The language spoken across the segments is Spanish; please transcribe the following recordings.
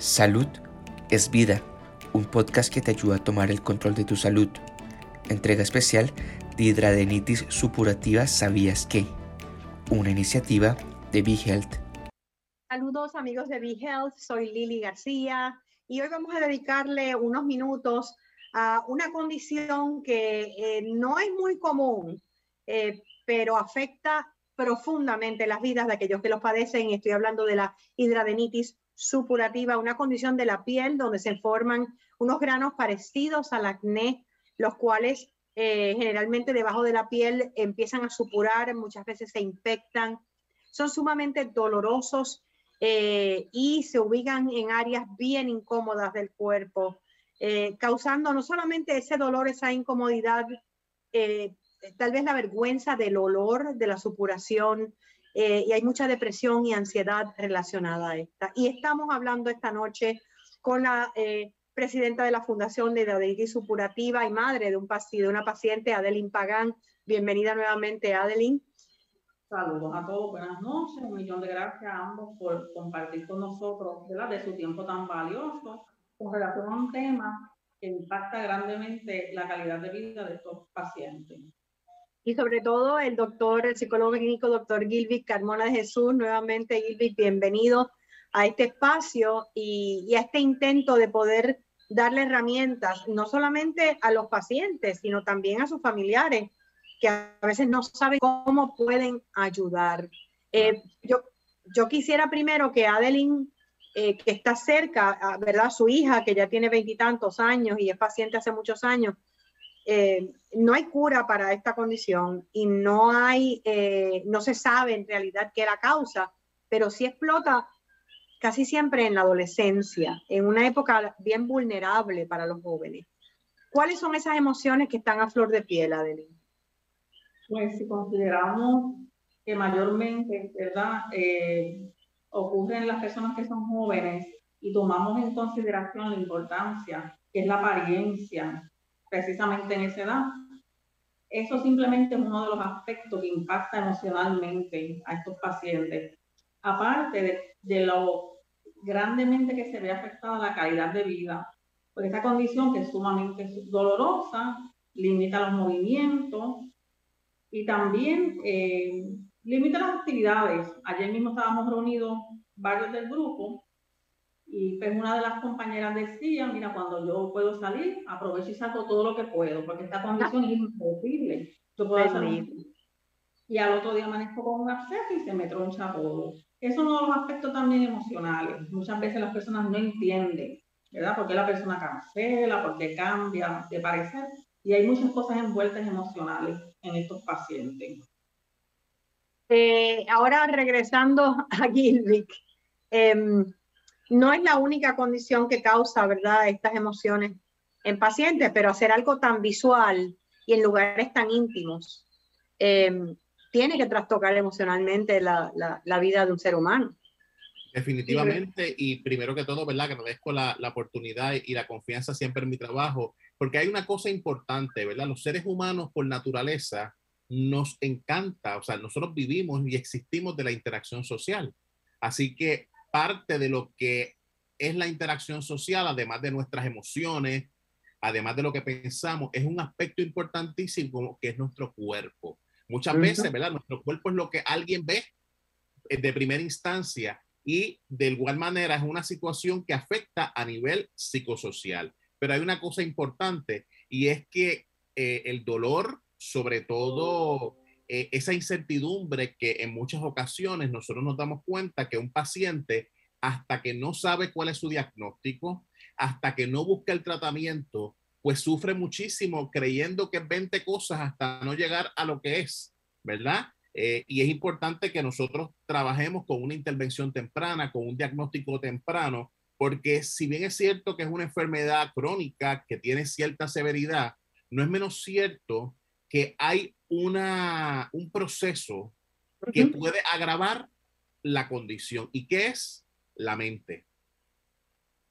Salud es vida, un podcast que te ayuda a tomar el control de tu salud. Entrega especial de hidradenitis supurativa ¿Sabías qué? Una iniciativa de BeHealth. Saludos amigos de BeHealth, soy Lili García y hoy vamos a dedicarle unos minutos a una condición que eh, no es muy común, eh, pero afecta profundamente las vidas de aquellos que los padecen. Estoy hablando de la hidradenitis supurativa, una condición de la piel donde se forman unos granos parecidos al acné, los cuales eh, generalmente debajo de la piel empiezan a supurar, muchas veces se infectan, son sumamente dolorosos eh, y se ubican en áreas bien incómodas del cuerpo, eh, causando no solamente ese dolor, esa incomodidad, tal vez la vergüenza del olor de la supuración, eh, y hay mucha depresión y ansiedad relacionada a esta. Y estamos hablando esta noche con la eh, presidenta de la Fundación de Diabetes Supurativa y madre de, un, de una paciente, Adeline Pagán. Bienvenida nuevamente, Adeline. Saludos a todos, buenas noches, un millón de gracias a ambos por compartir con nosotros de su tiempo tan valioso con relación a un tema que impacta grandemente la calidad de vida de estos pacientes y sobre todo el doctor, el psicólogo clínico, doctor Gilvic Carmona de Jesús. Nuevamente, Gilvic, bienvenido a este espacio y, a este intento de poder darle herramientas, no solamente a los pacientes, sino también a sus familiares, que a veces no saben cómo pueden ayudar. Eh, yo, yo quisiera primero que Adeline, eh, que está cerca, ¿verdad? Su hija, que ya tiene veintitantos años y es paciente hace muchos años, eh, no hay cura para esta condición y no hay, eh, no se sabe en realidad qué la causa, pero sí explota casi siempre en la adolescencia, en una época bien vulnerable para los jóvenes. ¿Cuáles son esas emociones que están a flor de piel, Adeline? Pues si consideramos que mayormente, ¿verdad? Eh, ocurre en las personas que son jóvenes y tomamos en consideración la importancia que es la apariencia, precisamente en esa edad. Eso simplemente es uno de los aspectos que impacta emocionalmente a estos pacientes. Aparte de, lo grandemente que se ve afectada la calidad de vida, por esa condición que es sumamente dolorosa, limita los movimientos y también eh, limita las actividades. Ayer mismo estábamos reunidos varios del grupo y pues una de las compañeras decía, mira, cuando yo puedo salir, aprovecho y saco todo lo que puedo, porque esta condición es imposible. Yo puedo salir. Y al otro día amanezco con un absceso y se me troncha todo. Eso es uno de los aspectos también emocionales. Muchas veces las personas no entienden, ¿verdad? Por qué la persona cancela, por qué cambia de parecer. Y hay muchas cosas envueltas emocionales en estos pacientes. Eh, ahora regresando a Gilvick. Em, no es la única condición que causa, ¿verdad?, estas emociones en pacientes, pero hacer algo tan visual y en lugares tan íntimos em, tiene que trastocar emocionalmente la, vida de un ser humano. Definitivamente, y primero que todo, ¿verdad? Agradezco la, la oportunidad y la confianza siempre en mi trabajo, porque hay una cosa importante, ¿verdad? Los seres humanos por naturaleza nos encanta, o sea, nosotros vivimos y existimos de la interacción social. Así que parte de lo que es la interacción social, además de nuestras emociones, además de lo que pensamos, es un aspecto importantísimo que es nuestro cuerpo. Muchas veces, ¿verdad? Nuestro cuerpo es lo que alguien ve eh, de primera instancia y de igual manera es una situación que afecta a nivel psicosocial. Pero hay una cosa importante y es que eh, el dolor, sobre todo eh, esa incertidumbre que en muchas ocasiones nosotros nos damos cuenta que un paciente, hasta que no sabe cuál es su diagnóstico, hasta que no busca el tratamiento, pues sufre muchísimo creyendo que es 20 cosas hasta no llegar a lo que es, ¿verdad? Eh, y es importante que nosotros trabajemos con una intervención temprana, con un diagnóstico temprano, porque si bien es cierto que es una enfermedad crónica que tiene cierta severidad, no es menos cierto que hay una, un proceso que puede agravar la condición. ¿Y qué es? La mente.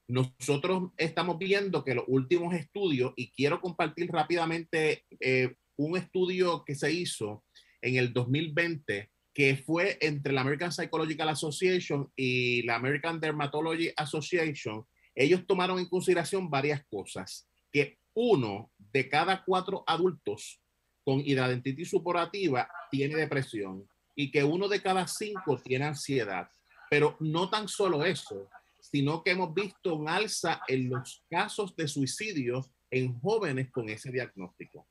Nosotros estamos viendo que los últimos estudios, y quiero compartir rápidamente eh, un estudio que se hizo en el 2020 que fue entre la American Psychological Association y la American Dermatology Association, ellos tomaron en consideración varias cosas, que uno de cada cuatro adultos con hidradentitis supurativa tiene depresión y que uno de cada cinco tiene ansiedad. Pero no tan solo eso, sino que hemos visto un alza en los casos de suicidio en jóvenes con ese diagnóstico.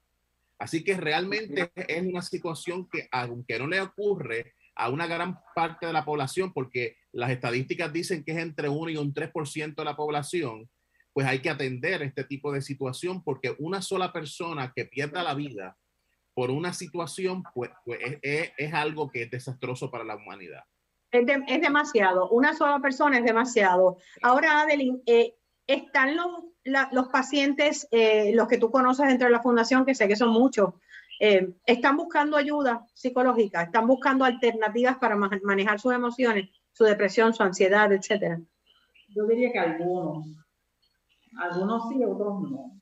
Así que realmente es una situación que, aunque no le ocurre a una gran parte de la población, porque las estadísticas dicen que es entre 1 y un 3% de la población, pues hay que atender este tipo de situación porque una sola persona que pierda la vida por una situación, pues, pues es, algo que es desastroso para la humanidad. Es, demasiado, una sola persona es demasiado. Ahora, Adeline, eh, ¿están los los pacientes, eh, los que tú conoces dentro de la fundación, que sé que son muchos, eh, están buscando ayuda psicológica, están buscando alternativas para manejar sus emociones, su depresión, su ansiedad, etcétera. Yo diría que algunos, algunos sí, otros no.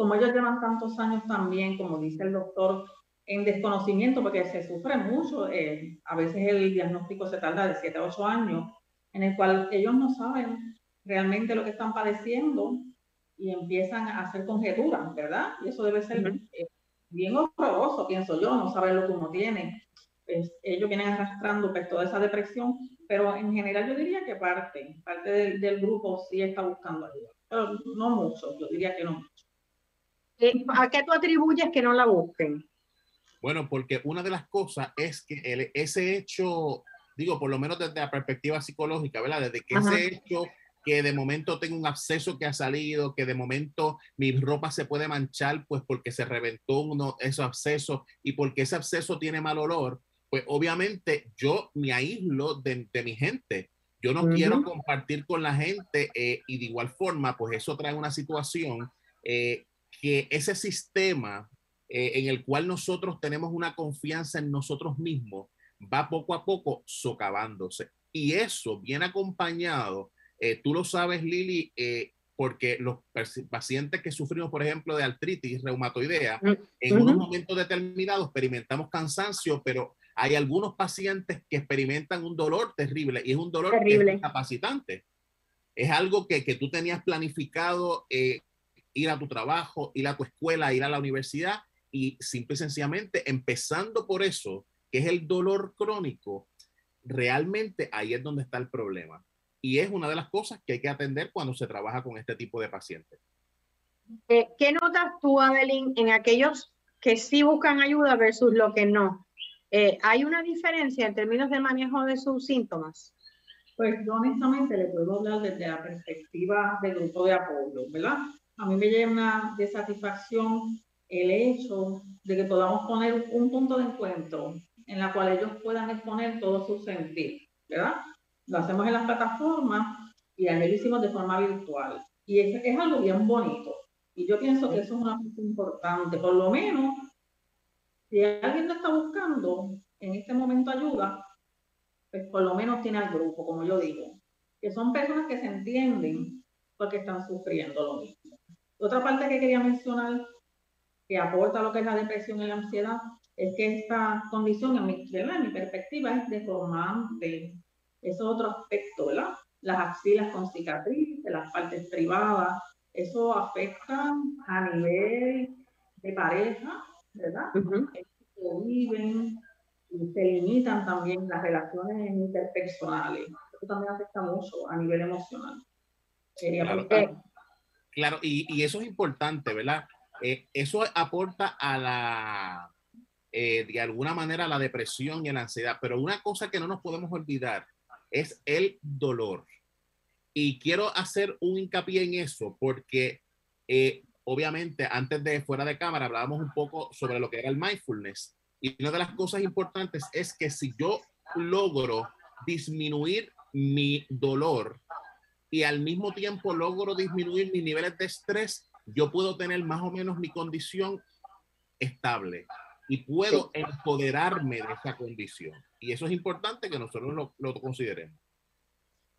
Como ellos llevan tantos años también, como dice el doctor, en desconocimiento, porque se sufre mucho, eh, a veces el diagnóstico se tarda de 7 a 8 años, en el cual ellos no saben realmente lo que están padeciendo y empiezan a hacer conjeturas, ¿verdad? Y eso debe ser eh, bien horroroso, pienso yo, no saber lo que uno tiene. Pues, ellos vienen arrastrando pues, toda esa depresión, pero en general yo diría que parte, parte del, del grupo sí está buscando ayuda, pero no mucho, yo diría que no mucho. ¿A qué tú atribuyes que no la busquen? Bueno, porque una de las cosas es que el, ese hecho, digo, por lo menos desde la perspectiva psicológica, ¿verdad? Desde que ese hecho que de momento tengo un absceso que ha salido, que de momento mi ropa se puede manchar, pues porque se reventó uno esos abscesos y porque ese absceso tiene mal olor, pues obviamente yo me aíslo de, mi gente. Yo no quiero compartir con la gente eh, y de igual forma, pues eso trae una situación eh, que ese sistema eh, en el cual nosotros tenemos una confianza en nosotros mismos va poco a poco socavándose. Y eso viene acompañado eh, tú lo sabes, Lili, eh, porque los pacientes que sufrimos, por ejemplo, de artritis reumatoidea, mm, en unos momentos determinados experimentamos cansancio, pero hay algunos pacientes que experimentan un dolor terrible y es un dolor incapacitante. Es algo que, que, tú tenías planificado eh, ir a tu trabajo, ir a tu escuela, ir a la universidad y simple y sencillamente empezando por eso, que es el dolor crónico, realmente ahí es donde está el problema. Y es una de las cosas que hay que atender cuando se trabaja con este tipo de pacientes. Eh, ¿Qué notas tú, Adeline, en aquellos que sí buscan ayuda versus lo que no? Eh, ¿Hay una diferencia en términos de manejo de sus síntomas? Pues yo honestamente le puedo hablar desde la perspectiva del grupo de apoyo, ¿verdad? A mí me llena de satisfacción el hecho de que podamos poner un punto de encuentro en la cual ellos puedan exponer todo su sentir, ¿verdad? lo hacemos en las plataformas y a lo hicimos de forma virtual. Y es, algo bien bonito. Y yo pienso que eso es una cosa importante. Por lo menos, si alguien lo está buscando en este momento ayuda, pues por lo menos tiene al grupo, como yo digo, que son personas que se entienden porque están sufriendo lo mismo. Otra parte que quería mencionar que aporta lo que es la depresión y la ansiedad es que esta condición, en mi, en mi perspectiva, es deformante eso es otro aspecto, ¿verdad? Las axilas con cicatriz, las partes privadas, eso afecta a nivel de pareja, ¿verdad? viven y se limitan también las relaciones interpersonales. Eso también afecta mucho a nivel emocional. Claro, y, y, eso es importante, ¿verdad? Eh, eso aporta a la, eh, de alguna manera, a la depresión y a la ansiedad, pero una cosa que no nos podemos olvidar es el dolor. Y quiero hacer un hincapié en eso porque eh, obviamente antes de fuera de cámara hablábamos un poco sobre lo que era el mindfulness. Y una de las cosas importantes es que si yo logro disminuir mi dolor y al mismo tiempo logro disminuir mis niveles de estrés, yo puedo tener más o menos mi condición estable y puedo empoderarme de esa condición. Y eso es importante que nosotros lo, lo consideremos.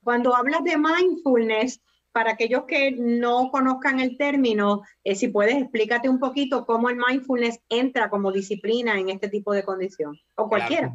Cuando hablas de mindfulness, para aquellos que no conozcan el término, eh, si puedes explícate un poquito cómo el mindfulness entra como disciplina en este tipo de condición, o cualquiera.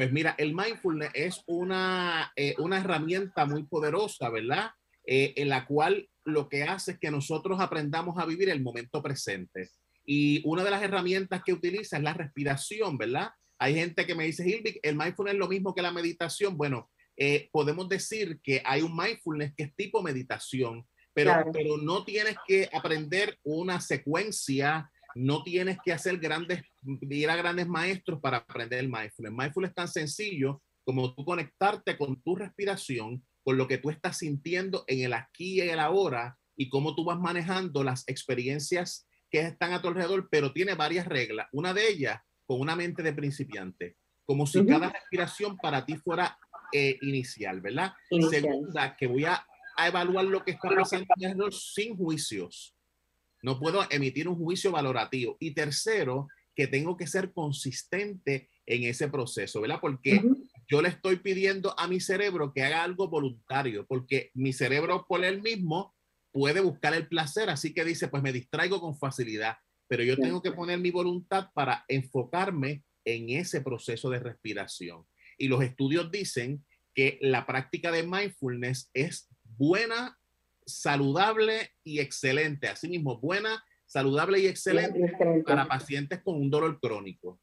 Pues mira, el mindfulness es una, eh, una herramienta muy poderosa, ¿verdad? Eh, en la cual lo que hace es que nosotros aprendamos a vivir el momento presente. Y una de las herramientas que utiliza es la respiración, ¿verdad? Hay gente que me dice, Hilvik, el mindfulness es lo mismo que la meditación. Bueno, eh, podemos decir que hay un mindfulness que es tipo meditación, pero, pero no tienes que aprender una secuencia, no tienes que hacer grandes, ir a grandes maestros para aprender el mindfulness. Mindfulness es tan sencillo como tú conectarte con tu respiración, con lo que tú estás sintiendo en el aquí y en el ahora y cómo tú vas manejando las experiencias que están a tu alrededor, pero tiene varias reglas. Una de ellas, con una mente de principiante, como si cada respiración para ti fuera eh, inicial, ¿verdad? Segunda, que voy a, evaluar lo que está pasando sin juicios. No puedo emitir un juicio valorativo. Y tercero, que tengo que ser consistente en ese proceso, ¿verdad? Porque yo le estoy pidiendo a mi cerebro que haga algo voluntario, porque mi cerebro por él mismo puede buscar el placer, así que dice, pues me distraigo con facilidad, pero yo tengo que poner mi voluntad para enfocarme en ese proceso de respiración. Y los estudios dicen que la práctica de mindfulness es buena, saludable y excelente. Asimismo, buena, saludable y excelente para pacientes con un dolor crónico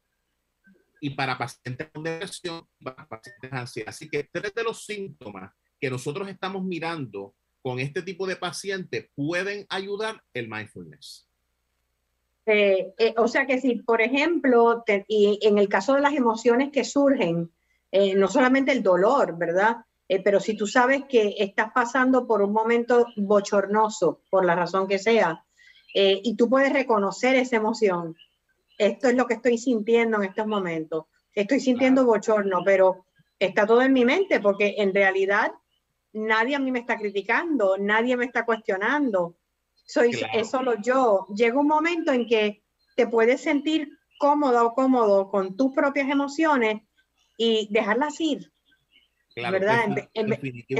y para pacientes con depresión, para pacientes ansiedad. Así que tres de los síntomas que nosotros estamos mirando con este tipo de pacientes pueden ayudar el mindfulness. Eh, eh, o sea que si, por ejemplo, y en el caso de las emociones que surgen, eh, no solamente el dolor, ¿verdad? Pero si tú sabes que estás pasando por un momento bochornoso, por la razón que sea, y tú puedes reconocer esa emoción, esto es lo que estoy sintiendo en estos momentos, estoy sintiendo bochorno, pero está todo en mi mente, porque en realidad nadie a mí me está criticando, nadie me está cuestionando soy es solo yo. Llega un momento en que te puedes sentir cómodo o cómodo con tus propias emociones y dejarlas ir. ¿Verdad? En,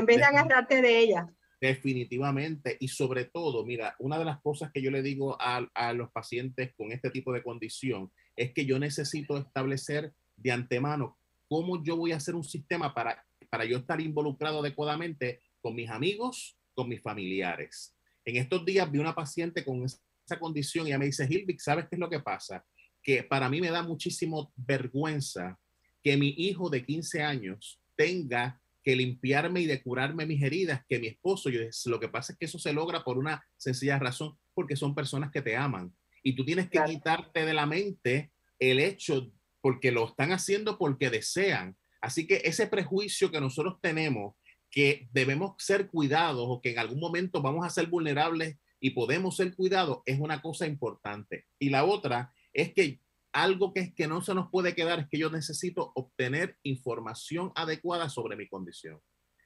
vez de agarrarte de ellas. Definitivamente. Y sobre todo, mira, una de las cosas que yo le digo a, a, los pacientes con este tipo de condición es que yo necesito establecer de antemano cómo yo voy a hacer un sistema para, para yo estar involucrado adecuadamente con mis amigos, con mis familiares. En estos días vi una paciente con esa condición y ella me dice, Hilvik, ¿sabes qué es lo que pasa? Que para mí me da muchísimo vergüenza que mi hijo de 15 años tenga que limpiarme y decurarme mis heridas, que mi esposo, yo, lo que pasa es que eso se logra por una sencilla razón, porque son personas que te aman. Y tú tienes que quitarte de la mente el hecho, porque lo están haciendo porque desean. Así que ese prejuicio que nosotros tenemos que debemos ser cuidados o que en algún momento vamos a ser vulnerables y podemos ser cuidados es una cosa importante. Y la otra es que algo que, es que no se nos puede quedar es que yo necesito obtener información adecuada sobre mi condición.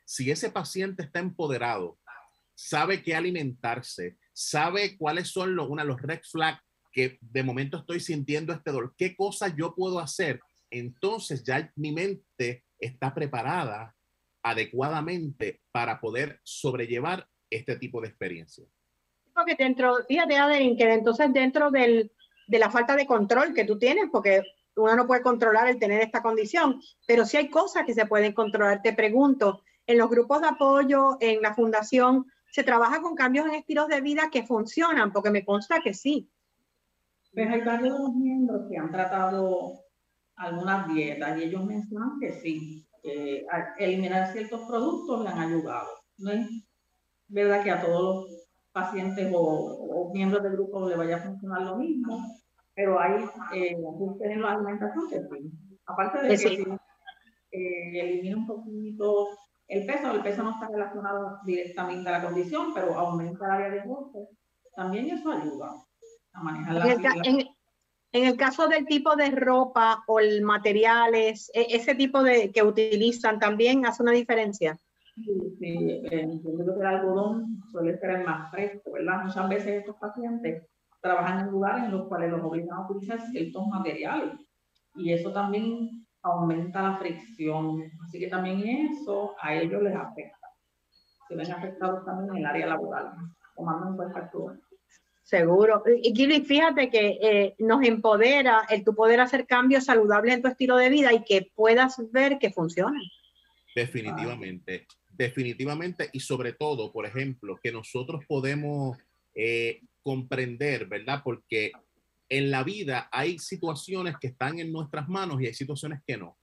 Si ese paciente está empoderado, sabe qué alimentarse, sabe cuáles son los, una, los red flags que de momento estoy sintiendo este dolor, qué cosas yo puedo hacer, entonces ya mi mente está preparada adecuadamente para poder sobrellevar este tipo de experiencia. Porque dentro, fíjate, Adeline, que entonces dentro del, de la falta de control que tú tienes, porque uno no puede controlar el tener esta condición, pero sí hay cosas que se pueden controlar. Te pregunto, en los grupos de apoyo, en la fundación, ¿se trabaja con cambios en estilos de vida que funcionan? Porque me consta que sí. Pues hay varios miembros que han tratado algunas dietas y ellos mencionan que sí, eh, eliminar ciertos productos le han ayudado. No es verdad que a todos los pacientes o, miembros del grupo le vaya a funcionar lo mismo, pero hay eh, en la alimentación que sí. Aparte de que si eh, elimina un poquito el peso, el peso no está relacionado directamente a la condición, pero aumenta el área de goce, también eso ayuda a manejar la, en el caso del tipo de ropa o el materiales, e, ese tipo de que utilizan también hace una diferencia. Sí, sí entiendo que el algodón suele ser el más fresco, ¿verdad? Muchas veces estos pacientes trabajan en lugares en los cuales los obligan a utilizar ciertos materiales y eso también aumenta la fricción, así que también eso a ellos les afecta. se ven afectados también en el área laboral, tomando en cuenta todo. Seguro. Y Kili, fíjate que eh, nos empodera el tu poder hacer cambios saludables en tu estilo de vida y que puedas ver que funcionan. Definitivamente, definitivamente. Y sobre todo, por ejemplo, que nosotros podemos eh, comprender, ¿verdad? Porque en la vida hay situaciones que están en nuestras manos y hay situaciones que no.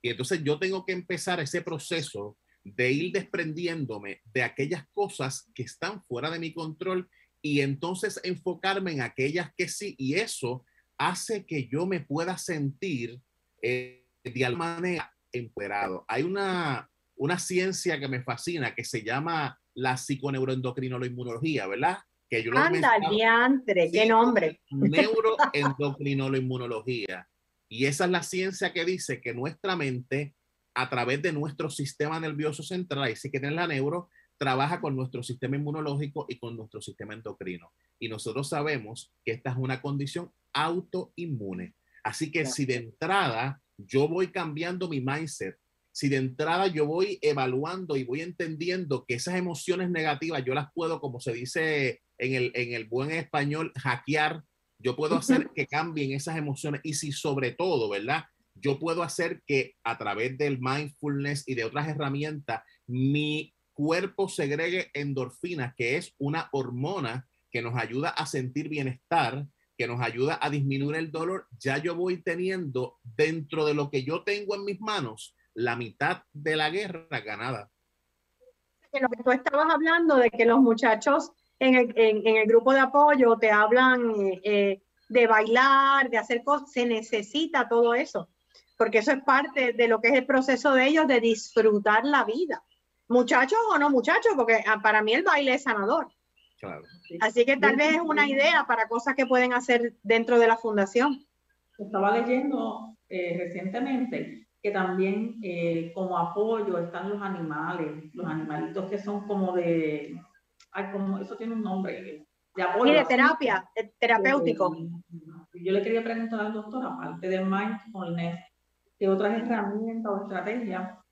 Y entonces yo tengo que empezar ese proceso de ir desprendiéndome de aquellas cosas que están fuera de mi control y entonces enfocarme en aquellas que sí. Y eso hace que yo me pueda sentir eh, de alguna manera empoderado. Hay una, una ciencia que me fascina que se llama la psiconeuroendocrinología, ¿verdad? Que yo Anda, diantre, qué nombre. Neuroendocrinoloinmunología. Y esa es la ciencia que dice que nuestra mente, a través de nuestro sistema nervioso central, y sí que tiene la neuro, trabaja con nuestro sistema inmunológico y con nuestro sistema endocrino. Y nosotros sabemos que esta es una condición autoinmune. Así que si de entrada yo voy cambiando mi mindset, si de entrada yo voy evaluando y voy entendiendo que esas emociones negativas yo las puedo, como se dice en el, en el buen español, hackear, yo puedo hacer que cambien esas emociones y si sobre todo, ¿verdad? Yo puedo hacer que a través del mindfulness y de otras herramientas, mi cuerpo segregue endorfinas, que es una hormona que nos ayuda a sentir bienestar, que nos ayuda a disminuir el dolor, ya yo voy teniendo dentro de lo que yo tengo en mis manos la mitad de la guerra ganada. lo que tú estabas hablando de que los muchachos en el, en, el grupo de apoyo te hablan eh, de bailar, de hacer cosas, se necesita todo eso, porque eso es parte de lo que es el proceso de ellos de disfrutar la vida muchachos o no muchachos, porque ah, para mí el baile es sanador. Así que tal vez es una idea para cosas que pueden hacer dentro de la fundación. Estaba leyendo eh, recientemente que también eh, como apoyo están los animales, los animalitos que son como de, ay, como, eso tiene un nombre, de apoyo. Y de terapia, terapéutico. Yo le quería preguntar al doctor, aparte del mindfulness, ¿qué otras herramientas o estrategias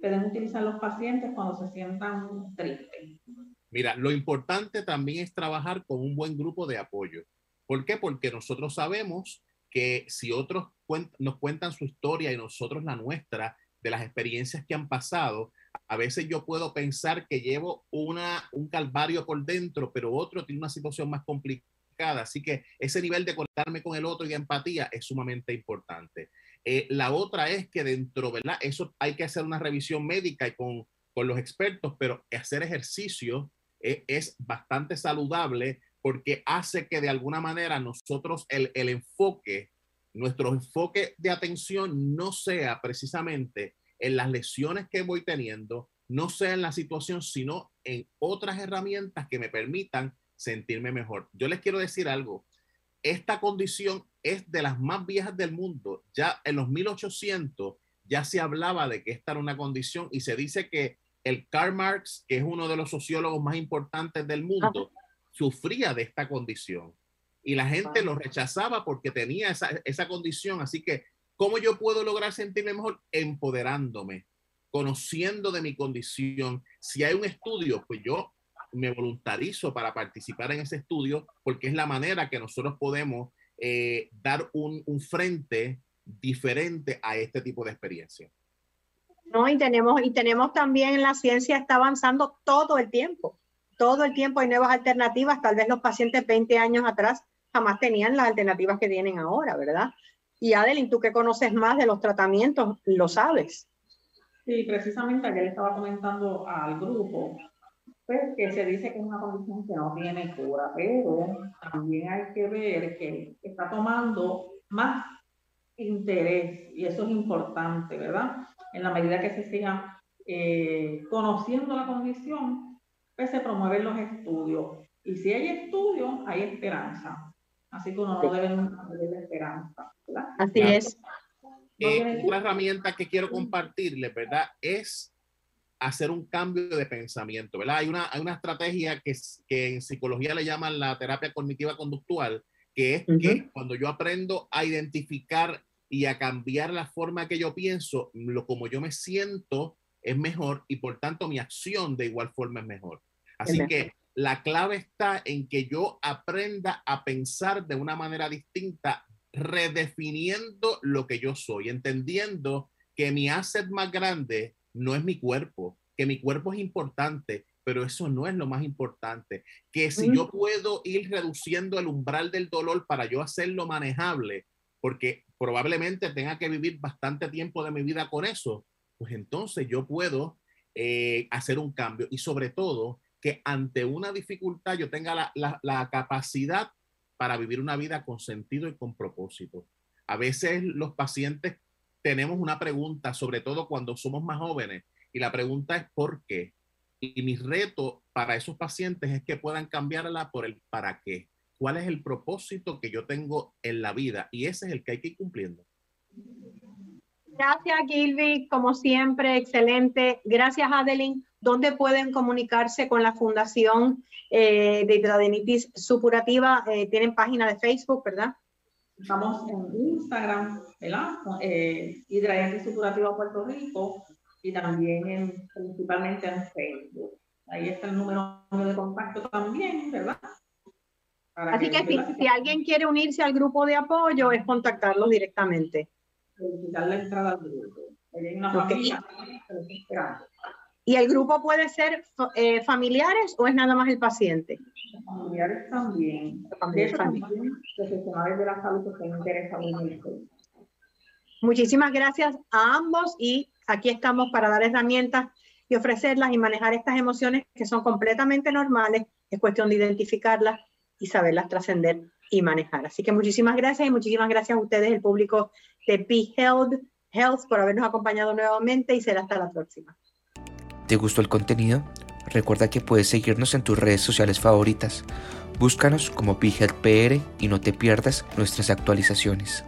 pueden utilizar los pacientes cuando se sientan tristes. Mira, lo importante también es trabajar con un buen grupo de apoyo. ¿Por qué? Porque nosotros sabemos que si otros nos cuentan su historia y nosotros la nuestra, de las experiencias que han pasado, a veces yo puedo pensar que llevo una, un calvario por dentro, pero otro tiene una situación más complicada. Así que ese nivel de conectarme con el otro y de empatía es sumamente importante. Eh, la otra es que dentro, ¿verdad? Eso hay que hacer una revisión médica y con, con los expertos, pero hacer ejercicio eh, es bastante saludable porque hace que de alguna manera nosotros el, el enfoque, nuestro enfoque de atención no sea precisamente en las lesiones que voy teniendo, no sea en la situación, sino en otras herramientas que me permitan sentirme mejor. Yo les quiero decir algo, esta condición es de las más viejas del mundo. Ya en los 1800 ya se hablaba de que esta era una condición y se dice que el Karl Marx, que es uno de los sociólogos más importantes del mundo, sufría de esta condición y la gente lo rechazaba porque tenía esa, esa condición. Así que, ¿cómo yo puedo lograr sentirme mejor? Empoderándome, conociendo de mi condición. Si hay un estudio, pues yo me voluntarizo para participar en ese estudio porque es la manera que nosotros podemos eh, dar un, un, frente diferente a este tipo de experiencia. No, y tenemos, y tenemos también la ciencia está avanzando todo el tiempo. Todo el tiempo hay nuevas alternativas. Tal vez los pacientes 20 años atrás jamás tenían las alternativas que tienen ahora, ¿verdad? Y Adeline, tú que conoces más de los tratamientos, lo sabes. Sí, precisamente ayer estaba comentando al grupo pues que se dice que es una condición que no tiene cura, pero también hay que ver que está tomando más interés y eso es importante, ¿verdad? En la medida que se siga eh, conociendo la condición, pues se promueven los estudios. Y si hay estudios, hay esperanza. Así que uno no debe perder esperanza. ¿verdad? Así es. Eh, una herramienta que quiero compartirles, ¿verdad? Es hacer un cambio de pensamiento, ¿verdad? Hay una, hay una estrategia que, que en psicología le llaman la terapia cognitiva conductual, que es que cuando yo aprendo a identificar y a cambiar la forma que yo pienso, lo como yo me siento, es mejor y por tanto mi acción de igual forma es mejor. Así que la clave está en que yo aprenda a pensar de una manera distinta, redefiniendo lo que yo soy, entendiendo que mi asset más grande no es mi cuerpo, que mi cuerpo es importante, pero eso no es lo más importante. Que si yo puedo ir reduciendo el umbral del dolor para yo hacerlo manejable, porque probablemente tenga que vivir bastante tiempo de mi vida con eso, pues entonces yo puedo eh, hacer un cambio y sobre todo que ante una dificultad yo tenga la, capacidad para vivir una vida con sentido y con propósito. A veces los pacientes tenemos una pregunta, sobre todo cuando somos más jóvenes, y la pregunta es ¿por qué? Y mi reto para esos pacientes es que puedan cambiarla por el para qué. ¿Cuál es el propósito que yo tengo en la vida? Y ese es el que hay que ir cumpliendo. Gracias, Gilby. Como siempre, excelente. Gracias, Adeline. ¿Dónde pueden comunicarse con la Fundación eh, de Hidradenitis Supurativa? Eh, tienen página de Facebook, ¿verdad? Estamos en Instagram, ¿verdad? Eh, Hidradenitis Supurativa Puerto Rico y también principalmente en Facebook. Ahí está el número de contacto también, ¿verdad? Así que, si, alguien quiere unirse al grupo de apoyo, es contactarlos directamente. la entrada al grupo. Hay una familia ¿Y el grupo puede ser eh, familiares o es nada más el paciente? Familiares también. Familiares también. Profesionales de la salud que se interesan esto. Muchísimas gracias a ambos y aquí estamos para dar herramientas y ofrecerlas y manejar estas emociones que son completamente normales. Es cuestión de identificarlas y saberlas trascender y manejar. Así que muchísimas gracias y muchísimas gracias a ustedes, el público de Be Health, Health, por habernos acompañado nuevamente y será hasta la próxima. ¿Te gustó el contenido? Recuerda que puedes seguirnos en tus redes sociales favoritas. Búscanos como Be Health PR y no te pierdas nuestras actualizaciones.